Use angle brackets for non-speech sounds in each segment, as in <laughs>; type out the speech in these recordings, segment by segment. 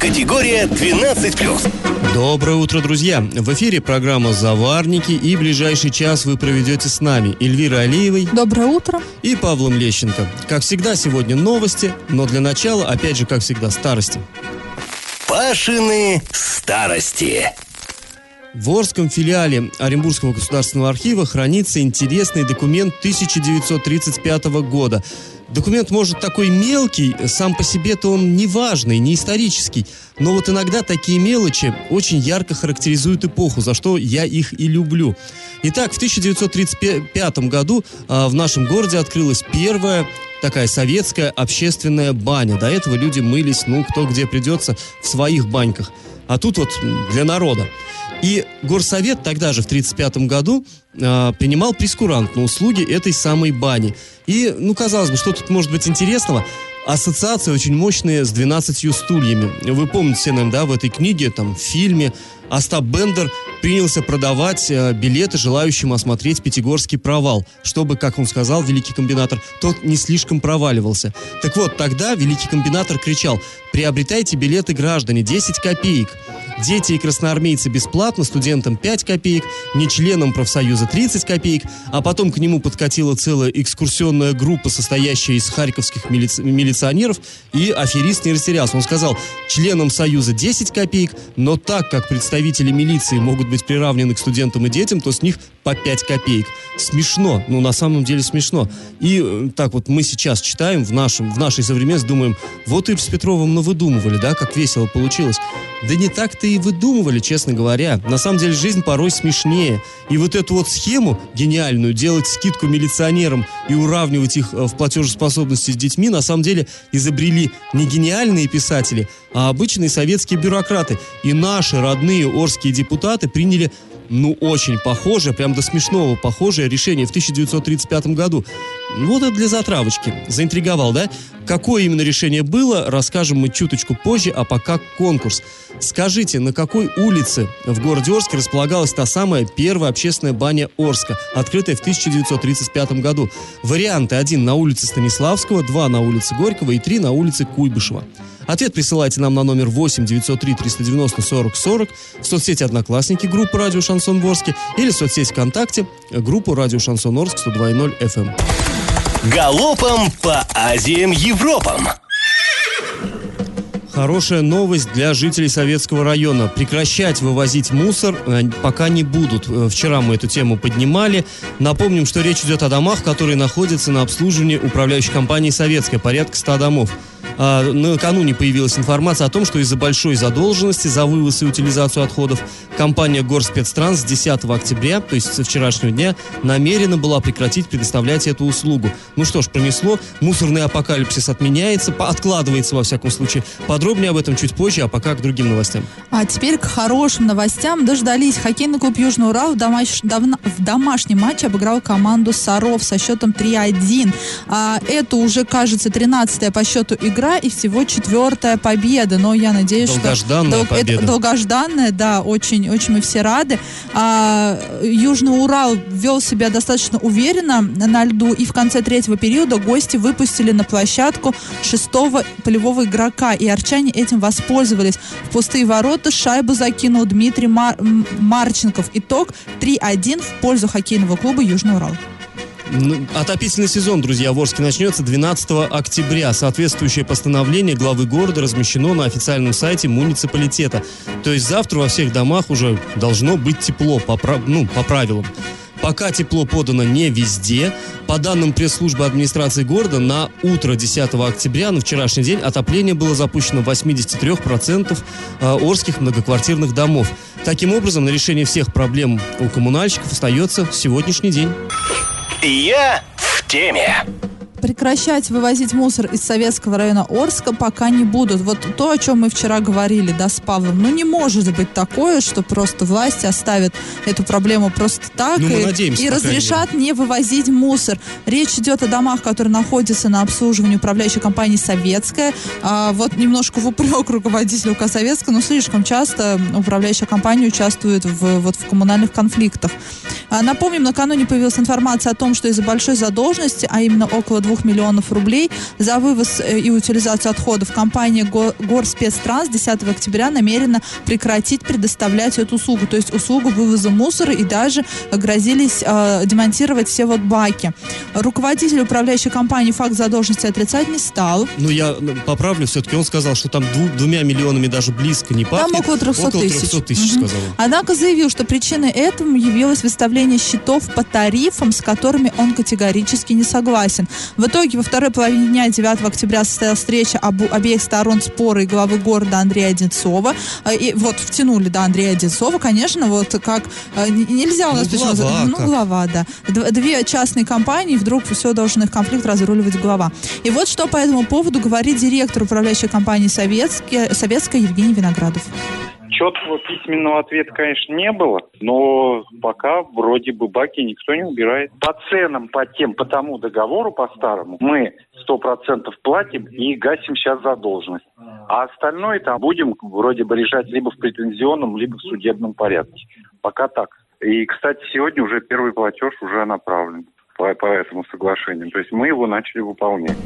Категория 12+. Доброе утро, друзья! В эфире программа «Заварники» и ближайший час вы проведете с нами Эльвирой Алиевой. Доброе утро. И Павлом Лещенко. Как всегда, сегодня новости, но для начала, опять же, как всегда, старости. Пашины старости. В Орском филиале Оренбургского государственного архива хранится интересный документ 1935 года. Документ может такой мелкий, сам по себе-то он не важный, не исторический, но вот иногда такие мелочи очень ярко характеризуют эпоху, за что я их и люблю. Итак, в 1935 году а, в нашем городе открылась первая такая советская общественная баня. До этого люди мылись, ну, кто где придется, в своих баньках. А тут вот для народа. И горсовет тогда же, в 1935 году, э, принимал прескурант на услуги этой самой бани. И, ну, казалось бы, что тут может быть интересного? Ассоциация очень мощная с 12 стульями. Вы помните, наверное, да, в этой книге, там, в фильме Остап Бендер принялся продавать э, билеты желающим осмотреть Пятигорский провал, чтобы, как он сказал, великий комбинатор, тот не слишком проваливался. Так вот, тогда великий комбинатор кричал «Приобретайте билеты, граждане, 10 копеек». Дети и красноармейцы бесплатно, студентам 5 копеек, не членам профсоюза 30 копеек, а потом к нему подкатила целая экскурсионная группа, состоящая из харьковских милици- милиционеров, и аферист не растерялся. Он сказал, членам союза 10 копеек, но так как представители милиции могут быть приравнены к студентам и детям, то с них по 5 копеек. Смешно, ну на самом деле смешно. И э, так вот мы сейчас читаем в, нашем, в нашей современности, думаем, вот и с Петровым навыдумывали, да, как весело получилось. Да не так-то и выдумывали, честно говоря. На самом деле жизнь порой смешнее. И вот эту вот схему гениальную, делать скидку милиционерам и уравнивать их э, в платежеспособности с детьми, на самом деле изобрели не гениальные писатели, а обычные советские бюрократы. И наши родные орские депутаты приняли ну, очень похоже, прям до смешного похожее решение в 1935 году. Вот это для затравочки. Заинтриговал, да? Какое именно решение было, расскажем мы чуточку позже, а пока конкурс. Скажите, на какой улице в городе Орске располагалась та самая первая общественная баня Орска, открытая в 1935 году? Варианты. Один на улице Станиславского, два на улице Горького и три на улице Куйбышева. Ответ присылайте нам на номер 8 903 390 40 40 в соцсети «Одноклассники» группы «Радио Шансон Ворске» или в соцсети ВКонтакте группу «Радио Шансон Орск» 102.0 FM. Галопом по Азиям Европам. Хорошая новость для жителей Советского района. Прекращать вывозить мусор э, пока не будут. Э, Вчера мы эту тему поднимали. Напомним, что речь идет о домах, которые находятся на обслуживании управляющей компании «Советская», порядка 100 домов. А, накануне появилась информация о том, что из-за большой задолженности за вывоз и утилизацию отходов компания Горспецтранс с 10 октября, то есть со вчерашнего дня, намерена была прекратить предоставлять эту услугу. Ну что ж, пронесло. Мусорный апокалипсис отменяется, откладывается во всяком случае. Подробнее об этом чуть позже, а пока к другим новостям. А теперь к хорошим новостям. Дождались. Хоккейный клуб Южный Урал в, домаш- в домашнем матче обыграл команду Саров со счетом 3-1. А, это уже, кажется, 13-я по счету игра и всего четвертая победа. Но я надеюсь, Долгожданная что... это победа. долгожданная, да, очень, очень мы все рады. А, Южный Урал вел себя достаточно уверенно на льду, и в конце третьего периода гости выпустили на площадку шестого полевого игрока, и арчане этим воспользовались. В пустые ворота шайбу закинул Дмитрий Мар- Марченков. Итог 3-1 в пользу хоккейного клуба Южный Урал. Ну, Отопительный сезон, друзья, в Орске начнется 12 октября. Соответствующее постановление главы города размещено на официальном сайте муниципалитета. То есть завтра во всех домах уже должно быть тепло, по, ну, по правилам. Пока тепло подано не везде. По данным пресс-службы администрации города, на утро 10 октября, на вчерашний день, отопление было запущено в 83% э, орских многоквартирных домов. Таким образом, на решение всех проблем у коммунальщиков остается сегодняшний день. Я в теме. Прекращать вывозить мусор из советского района Орска пока не будут. Вот то, о чем мы вчера говорили, да, с Павлом. Ну, не может быть такое, что просто власти оставят эту проблему просто так Ну, и, надеемся, и разрешат не вывозить мусор. Речь идет о домах, которые находятся на обслуживании управляющей компании «Советская». А, вот немножко в упрек <laughs> руководителю УК «Советская», но слишком часто управляющая компания участвует в, вот, в коммунальных конфликтах. А, напомним, накануне появилась информация о том, что из-за большой задолженности, а именно около 2 миллионов рублей, за вывоз э, и утилизацию отходов компания Го- Горспецтранс 10 октября намерена прекратить предоставлять эту услугу, то есть услугу вывоза мусора и даже грозились э, демонтировать все вот баки. Руководитель управляющей компании факт задолженности отрицать не стал. Ну, я ну, поправлю, все-таки он сказал, что там дву- двумя миллионами даже близко не пахнет. Там около 300 Около тысяч. 300 тысяч, Мгм. сказал. Однако заявил, что причиной этому явилось выставление счетов по тарифам, с которыми он категорически не согласен. В итоге во второй половине дня 9 октября состоялась встреча обу- обеих сторон спора и главы города Андрея Одинцова. Э, И вот втянули, да, Андрея Одинцова, конечно, вот как н- нельзя у нас Ну, почему- глава ну, как. глава, да. Дв- Две частные компании, вдруг все должен их конфликт разруливать глава. И вот что по этому поводу говорит директор управляющей компании «Советская», Советская Евгений Виноградов. Четкого письменного ответа, конечно, не было, но пока вроде бы баки никто не убирает. По ценам, по тем, по тому договору, по старому, мы сто процентов платим и гасим сейчас задолженность. А остальное там будем вроде бы решать либо в претензионном, либо в судебном порядке. Пока так. И, кстати, сегодня уже первый платеж уже направлен по, по этому соглашению. То есть мы его начали выполнять.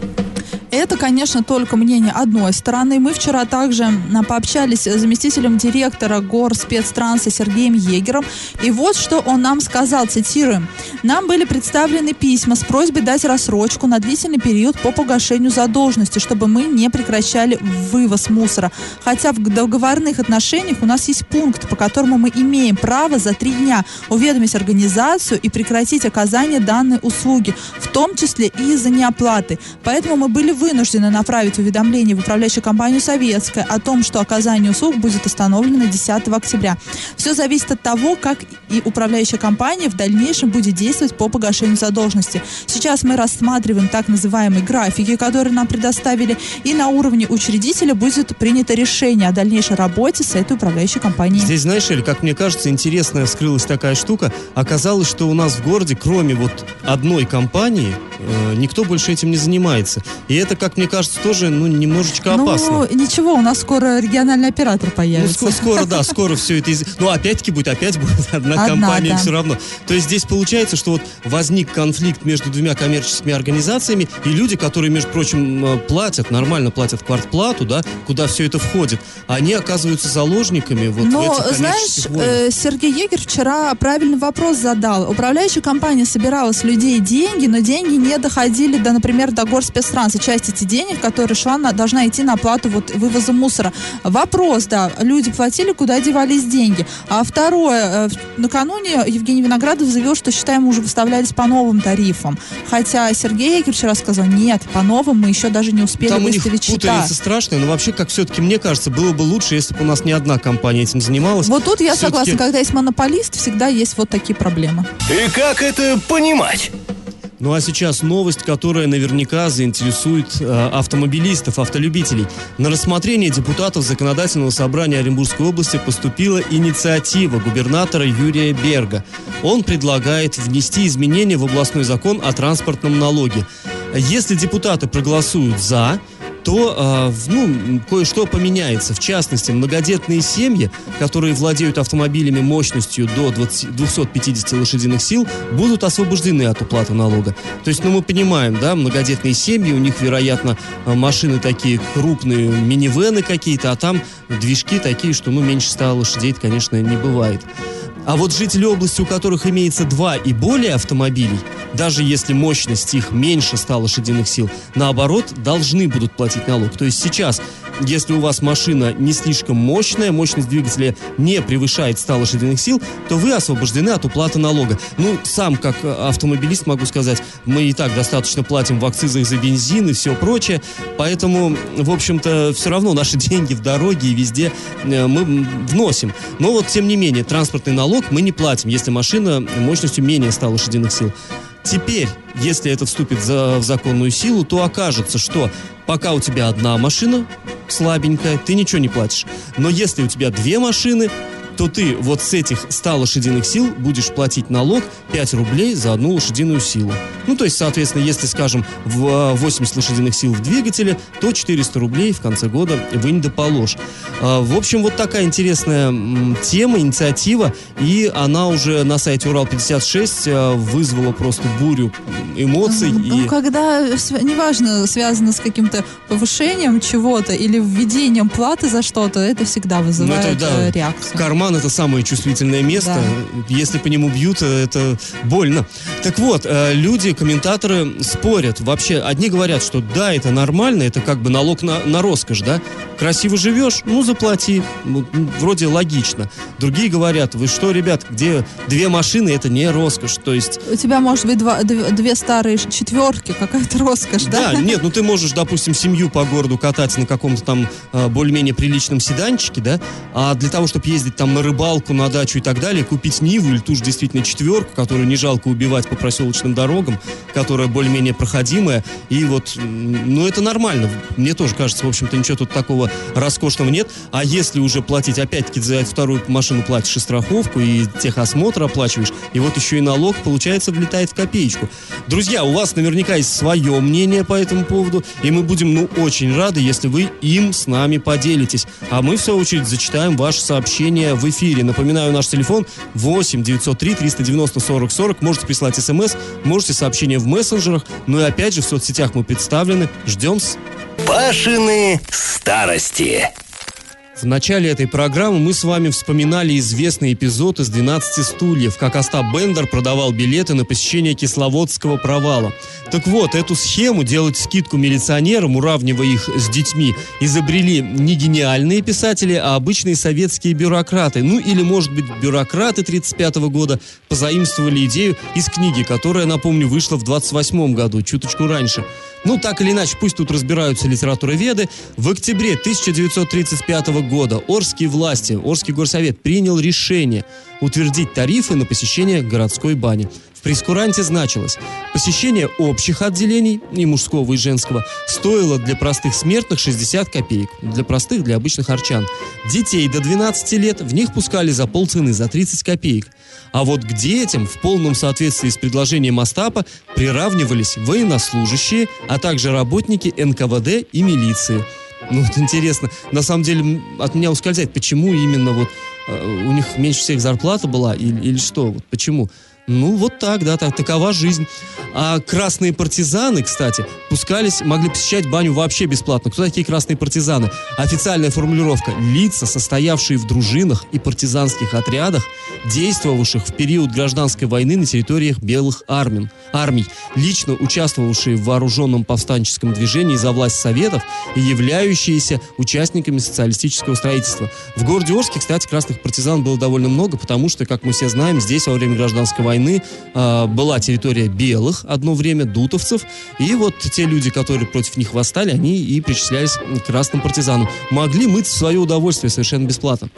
Это, конечно, только мнение одной стороны. Мы вчера также пообщались с заместителем директора Горспецтранса Сергеем Егером. И вот что он нам сказал, цитируем. «Нам были представлены письма с просьбой дать рассрочку на длительный период по погашению задолженности, чтобы мы не прекращали вывоз мусора. Хотя в договорных отношениях у нас есть пункт, по которому мы имеем право за три дня уведомить организацию и прекратить оказание данной услуги, в том числе и из-за неоплаты. Поэтому мы были вынуждены направить уведомление в управляющую компанию «Советская» о том, что оказание услуг будет остановлено 10 октября. Все зависит от того, как и управляющая компания в дальнейшем будет действовать по погашению задолженности. Сейчас мы рассматриваем так называемые графики, которые нам предоставили, и на уровне учредителя будет принято решение о дальнейшей работе с этой управляющей компанией. Здесь, знаешь, Эль, как мне кажется, интересная вскрылась такая штука. Оказалось, что у нас в городе, кроме вот одной компании, э, никто больше этим не занимается. И это, как мне кажется, тоже, ну, немножечко опасно. Ну, ничего, у нас скоро региональный оператор Ну, появится. скоро, <laughs> скоро, да, скоро все это... из- Ну, опять-таки будет, опять будет <laughs> одна, Одна, компания да. все равно. То есть здесь получается, что вот возник конфликт между двумя коммерческими организациями, и люди, которые, между прочим, э, платят, нормально платят квартплату, да, куда все это входит, они оказываются заложниками вот в Но, этих знаешь, войнах. э, Сергей Егер вчера правильный вопрос задал. Управляющая компания собирала с людей деньги, но деньги не доходили до, например, до горспецтранса. Часть этих денег, которая шла на, должна идти на оплату вот, вывоза мусора. Вопрос, да, люди платили, куда девались деньги. А второе, э, накануне Евгений Виноградов заявил, что, считаем, уже выставлялись по новым тарифам. Хотя Сергей Егер вчера сказал, нет, по новым мы еще даже не успели Там у них выставить счета. путаница страшная, но вообще, как все-таки мне кажется, было бы лучше, если бы у нас не одна компания этим занималась. Вот тут я согласна, когда есть монополист, всегда есть вот такие проблемы. И как это понимать? Ну а сейчас новость, которая наверняка заинтересует э, автомобилистов, автолюбителей. На рассмотрение депутатов Законодательного собрания Оренбургской области поступила инициатива губернатора Юрия Берга. Он предлагает внести изменения в областной закон о транспортном налоге. Если депутаты проголосуют «за», то в- ну, кое-что поменяется. В частности, многодетные семьи, которые владеют автомобилями мощностью до 20 250 лошадиных сил, будут освобождены от уплаты налога. То есть, ну, мы понимаем, да, многодетные семьи, у них, вероятно, э, машины такие крупные, минивены какие-то, а там движки такие, что, ну, меньше 100 лошадей, конечно, не бывает. А вот жители области, у которых имеется два и более автомобилей, даже если мощность их меньше 100 лошадиных сил, наоборот, должны будут платить налог. То есть сейчас, если у вас машина не слишком мощная, мощность двигателя не превышает 100 лошадиных сил, то вы освобождены от уплаты налога. Ну, сам как э, автомобилист могу сказать, мы и так достаточно платим в акцизах за бензин и все прочее, поэтому, в общем-то, все равно наши <laughs> деньги в дороге и везде э, мы вносим. Но вот, тем не менее, транспортный налог мы не платим, если машина мощностью менее 100 лошадиных сил. Теперь, если это вступит за, в законную силу, то окажется, что пока у тебя одна машина слабенькая, ты ничего не платишь. Но если у тебя две машины, то ты вот с этих 100 лошадиных сил будешь платить налог 5 рублей за одну лошадиную силу. Ну, то есть, соответственно, если, скажем, в 80 лошадиных сил в двигателе, то 400 рублей в конце года вынь да положь. А, в общем, вот такая интересная тема, инициатива, и она уже на сайте Урал-56 а, вызвала просто бурю эмоций. Ну, и... когда, неважно, связано с каким-то повышением чего-то или введением платы за что-то, это всегда вызывает ну, это, да, э, реакцию. Карман это самое чувствительное место. Да. Если по нему бьют, это больно. Так вот, э, люди, комментаторы спорят. Вообще, одни говорят, что да, это нормально, это как бы налог на, на роскошь, да? Красиво живешь, ну заплати. Ну, вроде логично. Другие говорят, вы что, ребят, где две машины, это не роскошь. То есть... У тебя может быть два, две старые четверки, какая-то роскошь, да? Да, нет, ну ты можешь, допустим, семью по городу катать на каком-то там э, более-менее приличном седанчике, да? А для того, чтобы ездить там на рыбалку, на дачу и так далее, купить Ниву или ту же действительно четверку, которую не жалко убивать по проселочным дорогам, которая более-менее проходимая. И вот, ну, это нормально. Мне тоже кажется, в общем-то, ничего тут такого роскошного нет. А если уже платить, опять-таки, за вторую машину платишь и страховку, и техосмотр оплачиваешь, и вот еще и налог, получается, влетает в копеечку. Друзья, у вас наверняка есть свое мнение по этому поводу, и мы будем, ну, очень рады, если вы им с нами поделитесь. А мы, в свою очередь, зачитаем ваше сообщение в эфире. Напоминаю, наш телефон 8 903 390 40 40. Можете прислать смс, можете сообщение в мессенджерах. Ну и опять же, в соцсетях мы представлены. Ждем-с. Пашины старости. В начале этой программы мы с вами вспоминали известный эпизод из «12 стульев», как Остап Бендер продавал билеты на посещение Кисловодского провала. Так вот, эту схему делать скидку милиционерам, уравнивая их с детьми, изобрели не гениальные писатели, а обычные советские бюрократы. Ну или, может быть, бюрократы 1935 года позаимствовали идею из книги, которая, напомню, вышла в 28 году, чуточку раньше. Ну, так или иначе, пусть тут разбираются литературоведы. В октябре 1935 года Орские власти, Орский горсовет принял решение утвердить тарифы на посещение городской бани. В прескуранте значилось, посещение общих отделений, и мужского, и женского, стоило для простых смертных 60 копеек, для простых, для обычных арчан. Детей до 12 лет в них пускали за полцены, за 30 копеек. А вот к детям в полном соответствии с предложением Остапа приравнивались военнослужащие, а также работники НКВД и милиции. Ну вот интересно, на самом деле от меня ускользает, почему именно вот э, у них меньше всех зарплата была или, или что, вот почему? Ну, вот так, да, так, такова жизнь. А красные партизаны, кстати, пускались, могли посещать баню вообще бесплатно. Кто такие красные партизаны? Официальная формулировка – лица, состоявшие в дружинах и партизанских отрядах, действовавших в период гражданской войны на территориях белых армий, армий, лично участвовавшие в вооруженном повстанческом движении за власть Советов и являющиеся участниками социалистического строительства. В городе Орске, кстати, красных партизан было довольно много, потому что, как мы все знаем, здесь во время гражданской войны войны э, была территория белых одно время, дутовцев, и вот те люди, которые против них восстали, они и причислялись к красным партизанам. Могли мыть в свое удовольствие совершенно бесплатно.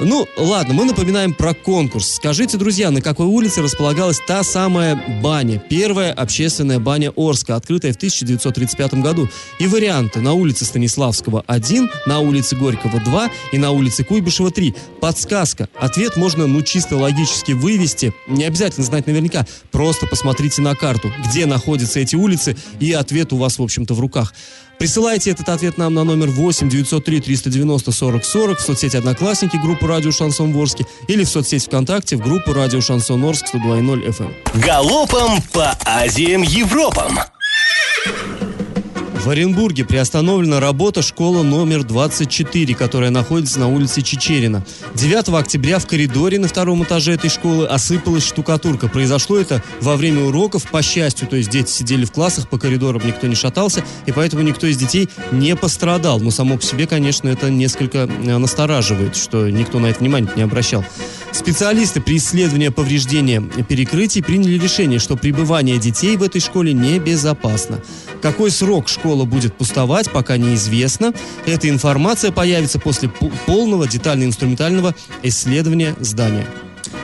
Ну, ладно, мы напоминаем про конкурс. Скажите, друзья, на какой улице располагалась та самая баня? Первая общественная баня Орска, открытая в 1935 году. И варианты на улице Станиславского 1, на улице Горького 2 и на улице Куйбышева 3. Подсказка. Ответ можно, ну, чисто логически вывести. Не обязательно знать наверняка. Просто посмотрите на карту, где находятся эти улицы, и ответ у вас, в общем-то, в руках. Присылайте этот ответ нам на номер 8 903 390 40 40 в соцсети Одноклассники группы Радио Шансон Ворске или в соцсети ВКонтакте в группу Радио Шансон Орск 102.0 FM. Галопом по Азиям Европам! В Оренбурге приостановлена работа школы номер 24, которая находится на улице Чечерина. 9 октября в коридоре на втором этаже этой школы осыпалась штукатурка. Произошло это во время уроков, по счастью, то есть дети сидели в классах, по коридорам никто не шатался, и поэтому никто из детей не пострадал. Но само по себе, конечно, это несколько э, настораживает, что никто на это внимание не обращал. Специалисты при исследовании повреждения перекрытий приняли решение, что пребывание детей в этой школе небезопасно. Какой срок школа будет пустовать, пока неизвестно. Эта информация появится после полного детально-инструментального исследования здания.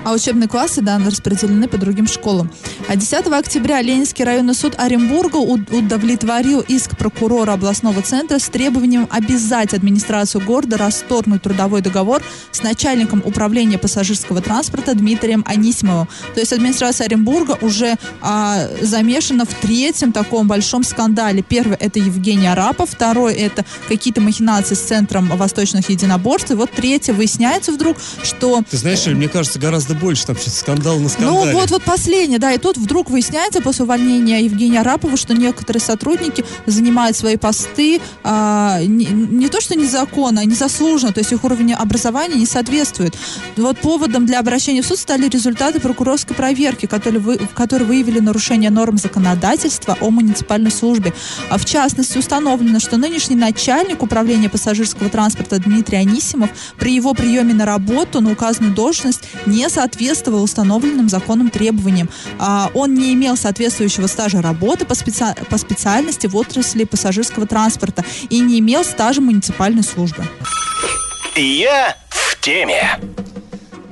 А учебные классы, да, распределены по другим школам. А 10 октября Ленинский районный суд Оренбурга удовлетворил иск прокурора областного центра с требованием обязать администрацию города расторгнуть трудовой договор с начальником управления пассажирского транспорта Дмитрием Анисимовым. То есть администрация Оренбурга уже а, замешана в третьем таком большом скандале. Первый это Евгений Арапов, второй это какие-то махинации с Центром Восточных Единоборств. И вот третье выясняется вдруг, что... Ты знаешь, мне кажется, гораздо больше там сейчас скандал на скандале. Ну вот, вот последнее, да, и тут вдруг выясняется после увольнения Евгения Арапова, что некоторые сотрудники занимают свои посты а, не, не то что незаконно, а незаслуженно, то есть их уровень образования не соответствует. Вот поводом для обращения в суд стали результаты прокурорской проверки, которые, вы, которые выявили нарушение норм законодательства о муниципальной службе. А в частности, установлено, что нынешний начальник управления пассажирского транспорта Дмитрий Анисимов при его приеме на работу на указанную должность не соответствовал установленным законом требованиям. А, он не имел соответствующего стажа работы по, специ... по специальности в отрасли пассажирского транспорта и не имел стажа муниципальной службы. Я в теме.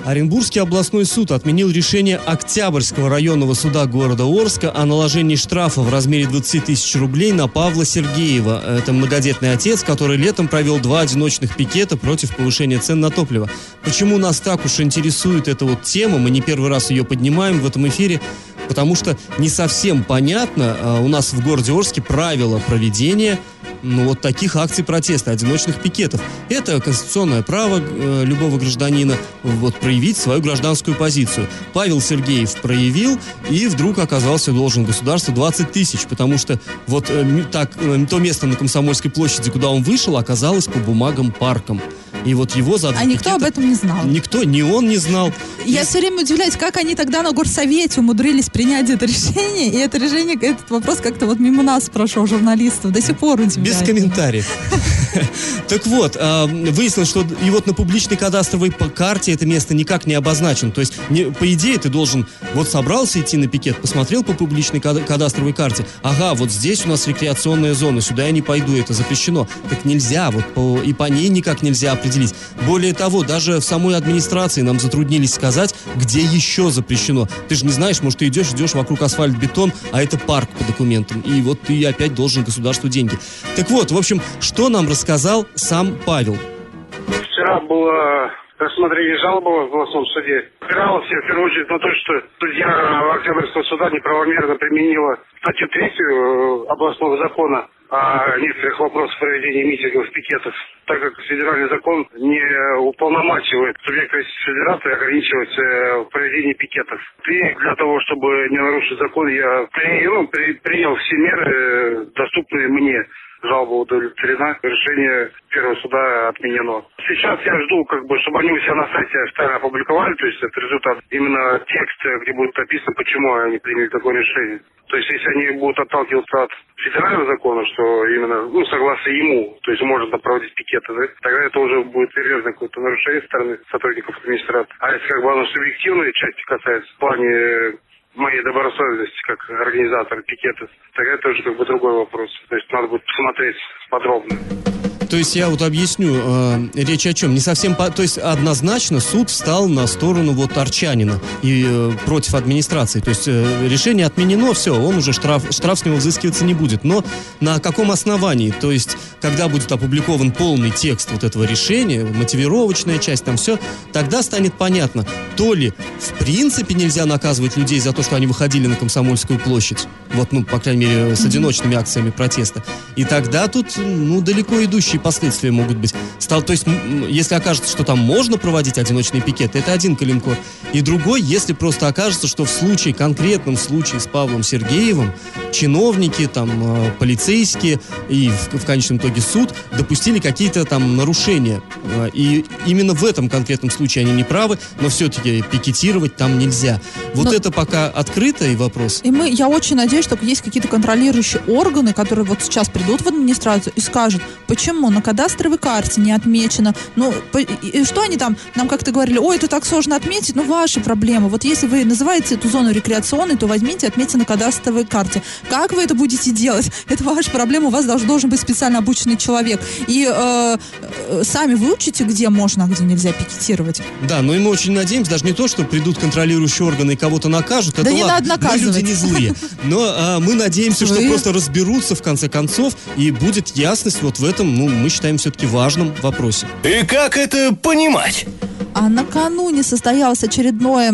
Оренбургский областной суд отменил решение Октябрьского районного суда города Орска о наложении штрафа в размере 20 тысяч рублей на Павла Сергеева. Это многодетный отец, который летом провел два одиночных пикета против повышения цен на топливо. Почему нас так уж интересует эта вот тема, мы не первый раз ее поднимаем в этом эфире, потому что не совсем понятно а, у нас в городе Орске правила проведения ну, вот таких акций протеста, одиночных пикетов. Это конституционное право э, любого гражданина вот, проявить свою гражданскую позицию. Павел Сергеев проявил и вдруг оказался должен государству 20 тысяч, потому что вот э, так, э, то место на Комсомольской площади, куда он вышел, оказалось по бумагам парком. И вот его за А никто об этом не знал. Никто, ни он не знал. Я и... все время удивляюсь, как они тогда на горсовете умудрились принять это решение, и это решение, этот вопрос как-то вот мимо нас прошел, журналистов, до сих пор удивляет. Без комментариев. <laughs> Так вот, а, выяснилось, что и вот на публичной кадастровой карте это место никак не обозначено. То есть, по идее, ты должен, вот собрался идти на пикет, посмотрел по публичной кадастровой карте, ага, вот здесь у нас рекреационная зона, сюда я не пойду, это запрещено. Так нельзя, вот по, и по ней никак нельзя определить. Более того, даже в самой администрации нам затруднились сказать, где еще запрещено. Ты же не знаешь, может, ты идешь, идешь вокруг асфальт-бетон, а это парк по документам. И вот ты опять должен государству деньги. Так вот, в общем, что нам рассказать сказал сам Павел. Вчера было рассмотрение жалобы в областном суде. Опиралось в первую очередь на то, что судья Октябрьского суда неправомерно применила статью третью э, областного закона о некоторых вопросах проведения митингов, пикетов, так как федеральный закон не уполномачивает субъекта федерации ограничивать э, в проведении пикетов. И для того, чтобы не нарушить закон, я при, ну, при, принял все меры, э, доступные мне жалоба удовлетворена, решение первого суда отменено. Сейчас я жду, как бы, чтобы они у себя на сайте официально опубликовали, то есть это результат, именно текст, где будет написано, почему они приняли такое решение. То есть если они будут отталкиваться от федерального закона, что именно, ну, согласно ему, то есть можно проводить пикеты, да, тогда это уже будет серьезное какое-то нарушение со стороны сотрудников администрации. А если как бы оно субъективной части касается, в плане моей добросовестности как организатора пикета, тогда это уже как бы другой вопрос. То есть надо будет посмотреть подробно. То есть я вот объясню, э, речь о чем. Не совсем, по, то есть однозначно суд встал на сторону вот Арчанина и э, против администрации. То есть э, решение отменено, все, он уже штраф, штраф с него взыскиваться не будет. Но на каком основании? То есть когда будет опубликован полный текст вот этого решения, мотивировочная часть, там все, тогда станет понятно, то ли в принципе нельзя наказывать людей за то, что они выходили на Комсомольскую площадь, вот, ну, по крайней мере, с одиночными акциями протеста. И тогда тут, ну, далеко идущие последствия могут быть. Стал, то есть, если окажется, что там можно проводить одиночные пикеты, это один калинкор. И другой, если просто окажется, что в случае, конкретном случае с Павлом Сергеевым, чиновники, там, э, полицейские и в, в конечном итоге суд допустили какие-то там нарушения. Э, и именно в этом конкретном случае они не правы, но все-таки пикетировать там нельзя. Вот но... это пока открытый вопрос. И мы, я очень надеюсь, что есть какие-то контролирующие органы, которые вот сейчас придут в администрацию и скажут, почему на кадастровой карте не отмечено. Ну, по, и что они там, нам как-то говорили, ой, это так сложно отметить, ну, ваши проблемы. Вот если вы называете эту зону рекреационной, то возьмите, отметьте на кадастровой карте. Как вы это будете делать? <laughs> Это ваша проблема, у вас должен, должен быть специально обученный человек. И э, э, сами выучите, где можно, а где нельзя пикетировать. Да, но и мы очень надеемся, даже не то, что придут контролирующие органы и кого-то накажут. Да это не ладно, надо мы люди не злые. Но а, мы надеемся, что Злые. просто разберутся в конце концов и будет ясность вот в этом, ну, мы считаем все-таки важном вопросе. И как это понимать? А накануне состоялось очередное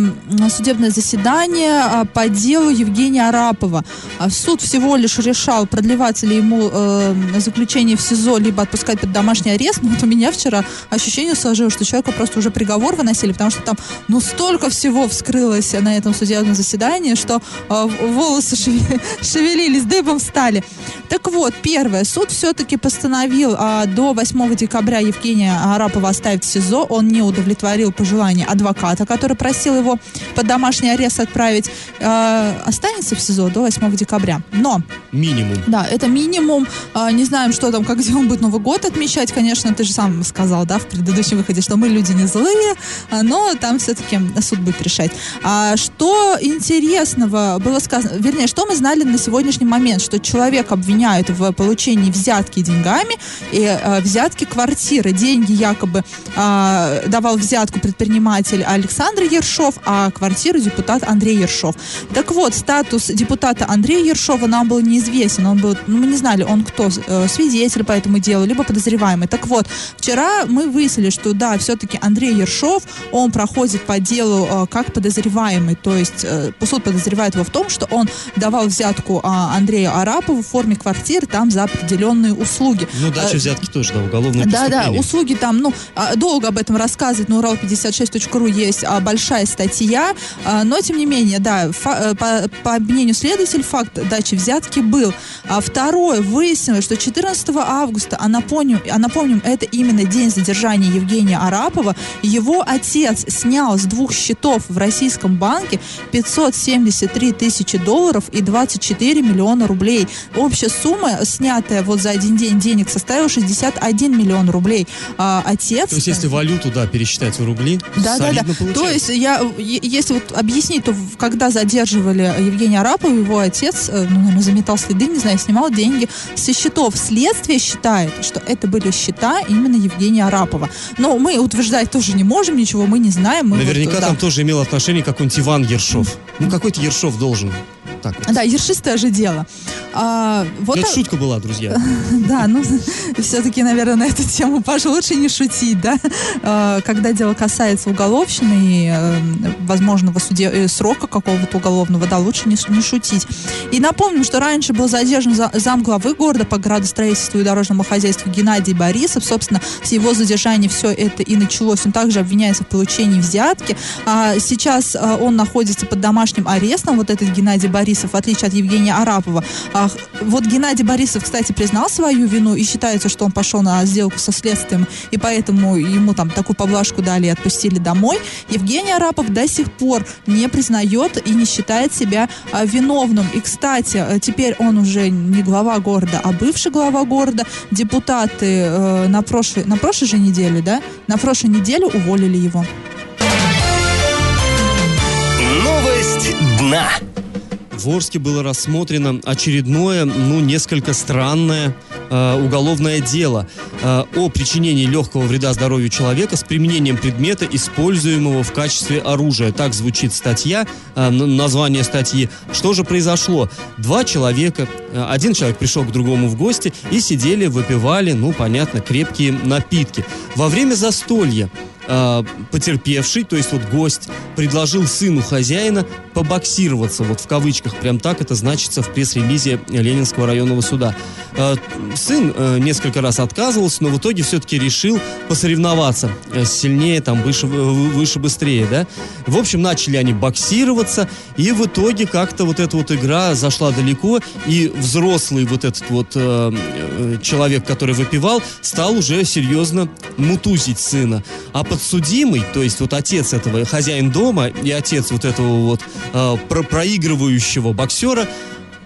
судебное заседание а, по делу Евгения Арапова. А Суд всего лишь решал, продлевать ли ему э, заключение в СИЗО, либо отпускать под домашний арест. Но <laughs> вот у меня вчера ощущение сложилось, что человеку просто уже приговор выносили, потому что там ну столько всего вскрылось на этом судебном заседании, что э, волосы шеве- <laughs> шевелились, дыбом стали. Так вот, первое, суд все-таки постановил а, до 8 декабря Евгения Арапова оставить в СИЗО. Он не удовлетворил пожелания адвоката, который просил его под домашний арест отправить. А, останется в СИЗО до 8 декабря. Но Минимум. да, это минимум. А, не знаем, что там, как <laughs> где он будет Новый год отмечать. Конечно, ты же сам сказал, да, в предыдущем выходе, что мы люди не злые, а, но там все-таки суд будет решать. А что интересного было сказано, вернее, что мы знали на сегодняшний момент, что человек обвиняют в получении взятки деньгами и а, взятки квартиры. Деньги якобы а, давал взятку предприниматель Александр Ершов, а квартиру депутат Андрей Ершов. Так вот, статус депутата Андрея Ершова нам был неизвестен. Он был, ну, мы не знали, он кто, э, свидетель по этому делу, либо подозреваемый. Так вот, вчера мы выяснили, что да, все-таки Андрей Ершов, он проходит по делу э, как подозреваемый. То есть э, суд подозревает его в том, что он давал взятку а, Андрею Арапову в форме квартиры там за определенные услуги. Ну, дача Э, взятки тоже, да, уголовное да, да, услуги там, ну, а, долго об этом рассказывать, на Урал56.ру есть а, большая статья, а, но, тем не менее, да, э, по, по мнению следователя, факт дачи взятки был. А второе, выяснилось, что 14 августа, а напомним, а напомним, это именно день задержания Евгения Арапова, его отец снял с двух счетов в российском банке 573 тысячи долларов и 24 миллиона рублей. Общая сумма, снятая вот за один день денег, составила 61 миллион рублей. А отец... То есть, если валюту, да, пересчитать в рубли, Да, да, да. То есть, я, если вот объяснить, то когда задерживали Евгения Арапова, его отец, э, ну, наверное, заметал следы, не знаю, снимал деньги со счетов. Следствие считает, что это были счета именно Евгения Арапова. Но мы утверждать тоже не можем, ничего мы не знаем. Мы вот, Наверняка да. там тоже имел отношение какой-нибудь Иван Ершов. Ну, какой-то Ершов должен. Так вот. Да, ершистое же дело. А, вот Ну, это а- шутка была, друзья. <laughs> Да, ну, <laughs> все-таки, наверное, на эту тему, пожалуй, лучше не шутить, да. Э, Когда дело касается уголовщины и э, возможного суде, э, срока какого-то уголовного, да, лучше не, не шутить. И напомним, что раньше был задержан за- замглавы города по градостроительству и дорожному хозяйству Геннадий Борисов. Собственно, с его задержания все это и началось. Он также обвиняется в получении взятки. А сейчас э, он находится под домашним арестом, вот этот Геннадий Борисов, в отличие от Евгения Арапова. А, вот Геннадий Борисов, кстати, признал свою вину и считается, что он пошел на сделку со следствием, и поэтому ему там такую поблажку дали и отпустили домой. Евгений Арапов до сих пор не признает и не считает себя а, виновным. И, кстати, э, теперь он уже не глава города, а бывший глава города. Депутаты э, на, прошлой, на прошлой же неделе, да, на прошлой неделе уволили его. Новость. В Орске было рассмотрено очередное, ну, несколько странное э, уголовное дело э, о причинении легкого вреда здоровью человека с применением предмета, используемого в качестве оружия. Так звучит статья, э, название статьи. Что же произошло? Два человека, э, один человек пришел к другому в гости и сидели, выпивали, ну, понятно, крепкие напитки. Во время застолья э, потерпевший, то есть вот гость, предложил сыну хозяина побоксироваться, вот в кавычках, прям так это значится в пресс-релизе Ленинского районного суда. Э, сын э, несколько раз отказывался, но в итоге все-таки решил посоревноваться э, сильнее, там, выше, вы- выше, быстрее, да. В общем, начали они боксироваться, и в итоге как-то вот эта вот игра зашла далеко, и взрослый вот этот вот человек, который выпивал, стал уже серьезно мутузить сына. А подсудимый, то есть вот отец этого, хозяин дома и отец вот этого вот э, про- проигрывающего боксера,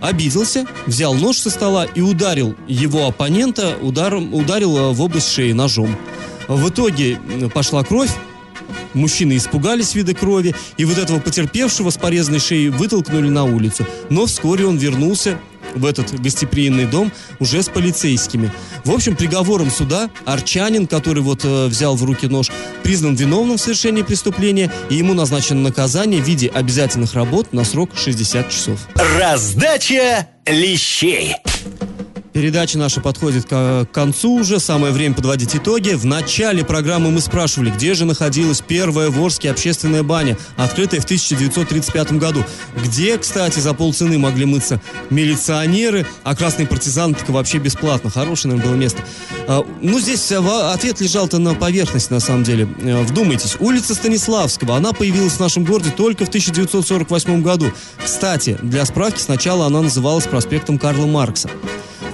обиделся, взял нож со стола и ударил его оппонента, ударом, ударил э, в область шеи ножом. В итоге пошла кровь, Мужчины испугались вида крови, и вот этого потерпевшего с порезанной шеей вытолкнули на улицу. Но вскоре он вернулся в этот гостеприимный дом уже с полицейскими. В общем, приговором суда Арчанин, который вот э, взял в руки нож, признан виновным в совершении преступления, и ему назначено наказание в виде обязательных работ на срок 60 часов. Раздача лещей. Передача наша подходит к концу уже, самое время подводить итоги. В начале программы мы спрашивали, где же находилась первая в общественная баня, открытая в 1935 году. Где, кстати, за полцены могли мыться милиционеры, а красные партизаны так вообще бесплатно. Хорошее, наверное, было место. А, ну, здесь ответ лежал-то на поверхности, на самом деле. Э, вдумайтесь, улица Станиславского, она появилась в нашем городе только в 1948 году. Кстати, для справки, сначала она называлась проспектом Карла Маркса.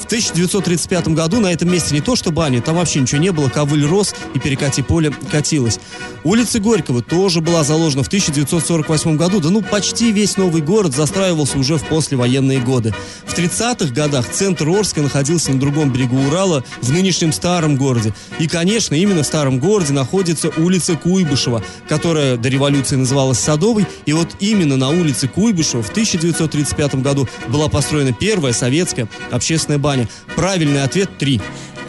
В 1935 году на этом месте не то что баня, там вообще ничего не было, ковыль рос и перекати поле катилось. Улица Горького тоже была заложена в 1948 году, да ну почти весь новый город застраивался уже в послевоенные годы. В 30-х годах центр Орска находился на другом берегу Урала, в нынешнем старом городе. И, конечно, именно в старом городе находится улица Куйбышева, которая до революции называлась Садовой, и вот именно на улице Куйбышева в 1935 году была построена первая советская общественная баня баня? Правильный ответ 3.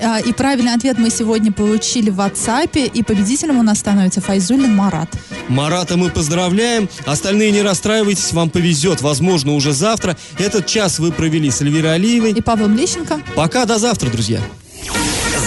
А, и правильный ответ мы сегодня получили в WhatsApp, и победителем у нас становится Файзулин Марат. Марата мы поздравляем. Остальные не расстраивайтесь, вам повезет. Возможно, уже завтра. Этот час вы провели с Эльвирой Алиевой. И Павлом Лещенко. Пока, до завтра, друзья.